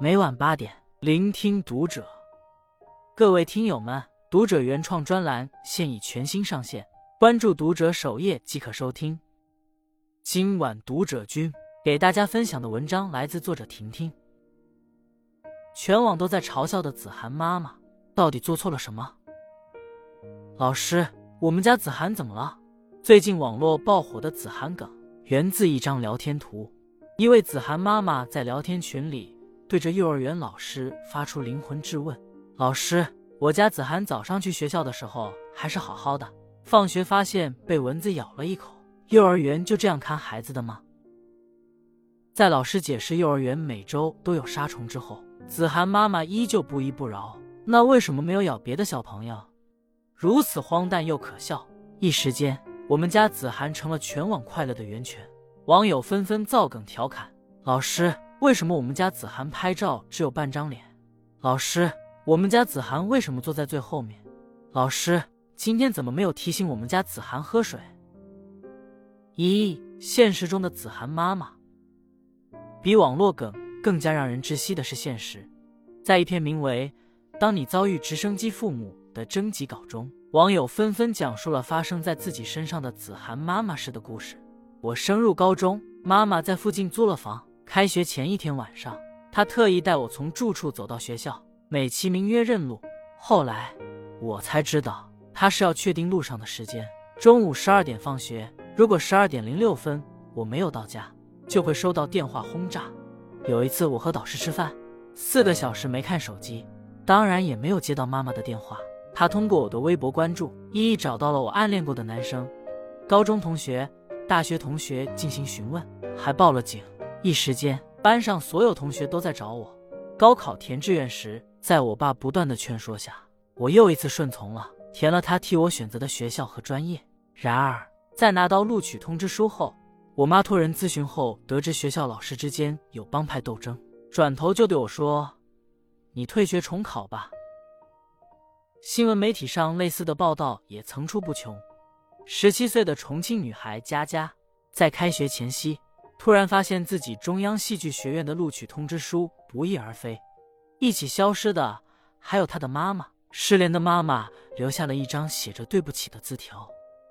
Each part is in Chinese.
每晚八点，聆听读者。各位听友们，读者原创专栏现已全新上线，关注读者首页即可收听。今晚读者君给大家分享的文章来自作者婷婷。全网都在嘲笑的子涵妈妈，到底做错了什么？老师，我们家子涵怎么了？最近网络爆火的子涵梗，源自一张聊天图。一位子涵妈妈在聊天群里对着幼儿园老师发出灵魂质问：“老师，我家子涵早上去学校的时候还是好好的，放学发现被蚊子咬了一口，幼儿园就这样看孩子的吗？”在老师解释幼儿园每周都有杀虫之后，子涵妈妈依旧不依不饶：“那为什么没有咬别的小朋友？”如此荒诞又可笑，一时间我们家子涵成了全网快乐的源泉。网友纷纷造梗调侃：“老师，为什么我们家子涵拍照只有半张脸？”老师，我们家子涵为什么坐在最后面？老师，今天怎么没有提醒我们家子涵喝水？一现实中的子涵妈妈，比网络梗更加让人窒息的是现实。在一篇名为《当你遭遇直升机父母》的征集稿中，网友纷纷讲述了发生在自己身上的子涵妈妈式的故事。我升入高中，妈妈在附近租了房。开学前一天晚上，他特意带我从住处走到学校，美其名曰认路。后来我才知道，他是要确定路上的时间。中午十二点放学，如果十二点零六分我没有到家，就会收到电话轰炸。有一次我和导师吃饭，四个小时没看手机，当然也没有接到妈妈的电话。他通过我的微博关注，一一找到了我暗恋过的男生，高中同学。大学同学进行询问，还报了警。一时间，班上所有同学都在找我。高考填志愿时，在我爸不断的劝说下，我又一次顺从了，填了他替我选择的学校和专业。然而，在拿到录取通知书后，我妈托人咨询后得知学校老师之间有帮派斗争，转头就对我说：“你退学重考吧。”新闻媒体上类似的报道也层出不穷。十七岁的重庆女孩佳佳，在开学前夕，突然发现自己中央戏剧学院的录取通知书不翼而飞，一起消失的还有她的妈妈。失联的妈妈留下了一张写着“对不起”的字条。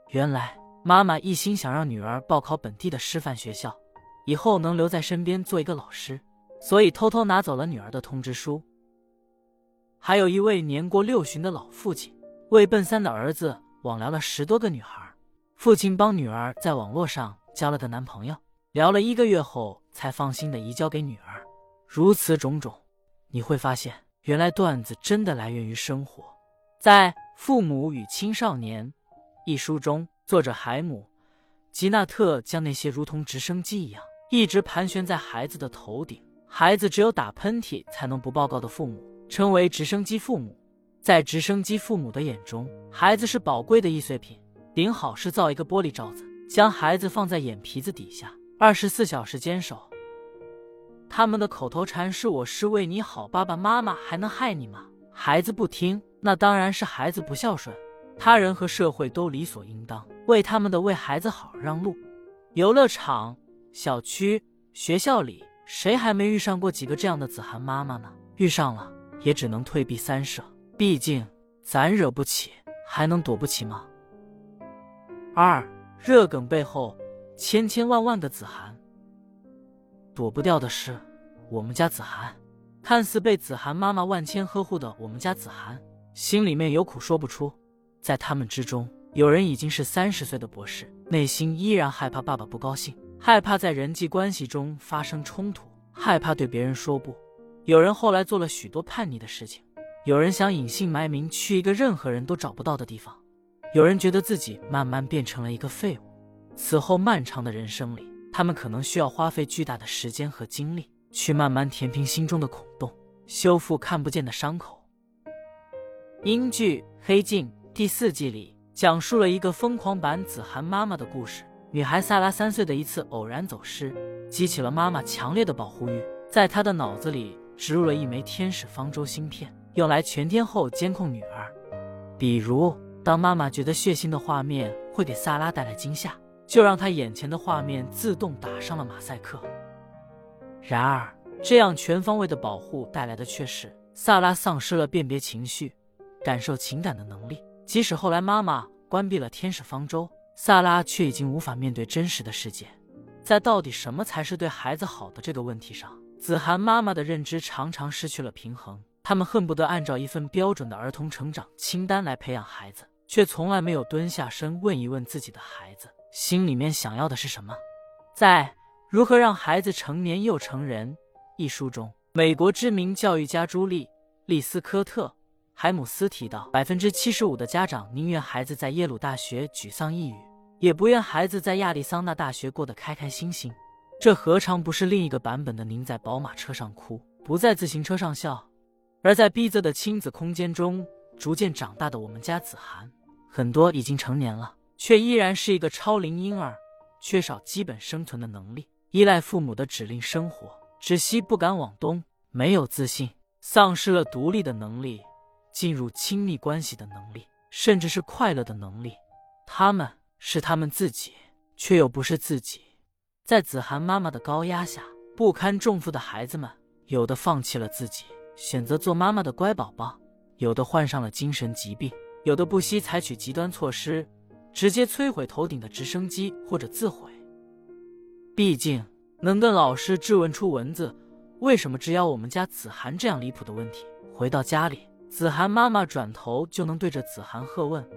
原来，妈妈一心想让女儿报考本地的师范学校，以后能留在身边做一个老师，所以偷偷拿走了女儿的通知书。还有一位年过六旬的老父亲，为奔三的儿子网聊了十多个女孩。父亲帮女儿在网络上交了个男朋友，聊了一个月后才放心的移交给女儿。如此种种，你会发现，原来段子真的来源于生活。在《父母与青少年》一书中，作者海姆·吉纳特将那些如同直升机一样一直盘旋在孩子的头顶，孩子只有打喷嚏才能不报告的父母，称为直升机父母。在直升机父母的眼中，孩子是宝贵的易碎品。顶好是造一个玻璃罩子，将孩子放在眼皮子底下，二十四小时坚守。他们的口头禅是“我是为你好，爸爸妈妈还能害你吗？”孩子不听，那当然是孩子不孝顺。他人和社会都理所应当为他们的为孩子好让路。游乐场、小区、学校里，谁还没遇上过几个这样的子涵妈妈呢？遇上了，也只能退避三舍。毕竟咱惹不起，还能躲不起吗？二热梗背后，千千万万个子涵，躲不掉的是我们家子涵。看似被子涵妈妈万千呵护的我们家子涵，心里面有苦说不出。在他们之中，有人已经是三十岁的博士，内心依然害怕爸爸不高兴，害怕在人际关系中发生冲突，害怕对别人说不。有人后来做了许多叛逆的事情，有人想隐姓埋名去一个任何人都找不到的地方。有人觉得自己慢慢变成了一个废物，此后漫长的人生里，他们可能需要花费巨大的时间和精力，去慢慢填平心中的孔洞，修复看不见的伤口。英剧《黑镜》第四季里讲述了一个疯狂版子涵妈妈的故事。女孩萨拉三岁的一次偶然走失，激起了妈妈强烈的保护欲，在她的脑子里植入了一枚天使方舟芯片，用来全天候监控女儿，比如。当妈妈觉得血腥的画面会给萨拉带来惊吓，就让他眼前的画面自动打上了马赛克。然而，这样全方位的保护带来的却是萨拉丧失了辨别情绪、感受情感的能力。即使后来妈妈关闭了天使方舟，萨拉却已经无法面对真实的世界。在到底什么才是对孩子好的这个问题上，子涵妈妈的认知常常失去了平衡。他们恨不得按照一份标准的儿童成长清单来培养孩子，却从来没有蹲下身问一问自己的孩子心里面想要的是什么。在《如何让孩子成年又成人》一书中，美国知名教育家朱莉·利斯科特·海姆斯提到，百分之七十五的家长宁愿孩子在耶鲁大学沮丧抑郁，也不愿孩子在亚利桑那大学过得开开心心。这何尝不是另一个版本的“您在宝马车上哭，不在自行车上笑”？而在逼仄的亲子空间中逐渐长大的我们家子涵，很多已经成年了，却依然是一个超龄婴儿，缺少基本生存的能力，依赖父母的指令生活，只西不敢往东，没有自信，丧失了独立的能力，进入亲密关系的能力，甚至是快乐的能力。他们是他们自己，却又不是自己。在子涵妈妈的高压下，不堪重负的孩子们，有的放弃了自己。选择做妈妈的乖宝宝，有的患上了精神疾病，有的不惜采取极端措施，直接摧毁头顶的直升机或者自毁。毕竟能跟老师质问出蚊子为什么只咬我们家子涵这样离谱的问题，回到家里，子涵妈妈转头就能对着子涵喝问：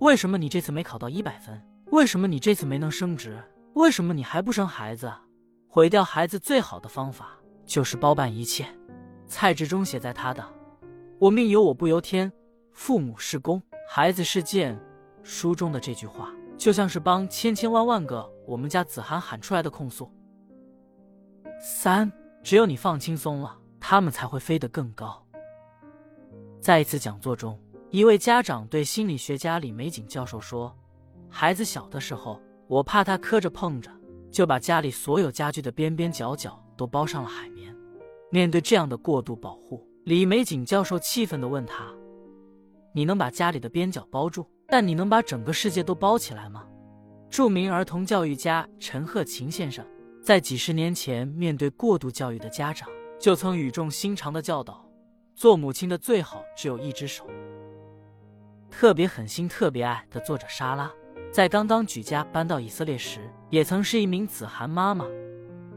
为什么你这次没考到一百分？为什么你这次没能升职？为什么你还不生孩子？毁掉孩子最好的方法就是包办一切。蔡志忠写在他的“我命由我不由天，父母是弓，孩子是箭”书中的这句话，就像是帮千千万万个我们家子涵喊出来的控诉。三，只有你放轻松了，他们才会飞得更高。在一次讲座中，一位家长对心理学家李玫瑾教授说：“孩子小的时候，我怕他磕着碰着，就把家里所有家具的边边角角都包上了海绵。”面对这样的过度保护，李玫瑾教授气愤地问他：“你能把家里的边角包住，但你能把整个世界都包起来吗？”著名儿童教育家陈鹤琴先生在几十年前面对过度教育的家长，就曾语重心长的教导：“做母亲的最好只有一只手。”特别狠心、特别爱的作者莎拉，在刚刚举家搬到以色列时，也曾是一名子涵妈妈。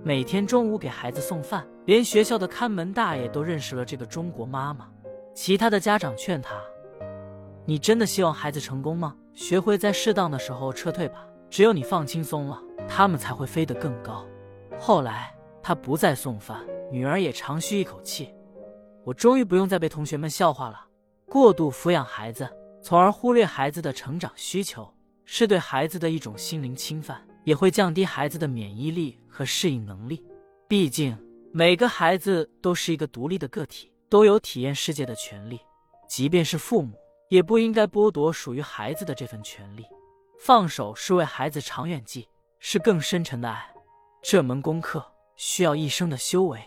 每天中午给孩子送饭，连学校的看门大爷都认识了这个中国妈妈。其他的家长劝他：“你真的希望孩子成功吗？学会在适当的时候撤退吧。只有你放轻松了，他们才会飞得更高。”后来他不再送饭，女儿也长吁一口气：“我终于不用再被同学们笑话了。”过度抚养孩子，从而忽略孩子的成长需求，是对孩子的一种心灵侵犯。也会降低孩子的免疫力和适应能力。毕竟，每个孩子都是一个独立的个体，都有体验世界的权利。即便是父母，也不应该剥夺属于孩子的这份权利。放手是为孩子长远计，是更深沉的爱。这门功课需要一生的修为。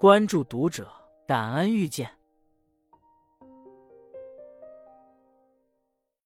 关注读者，感恩遇见。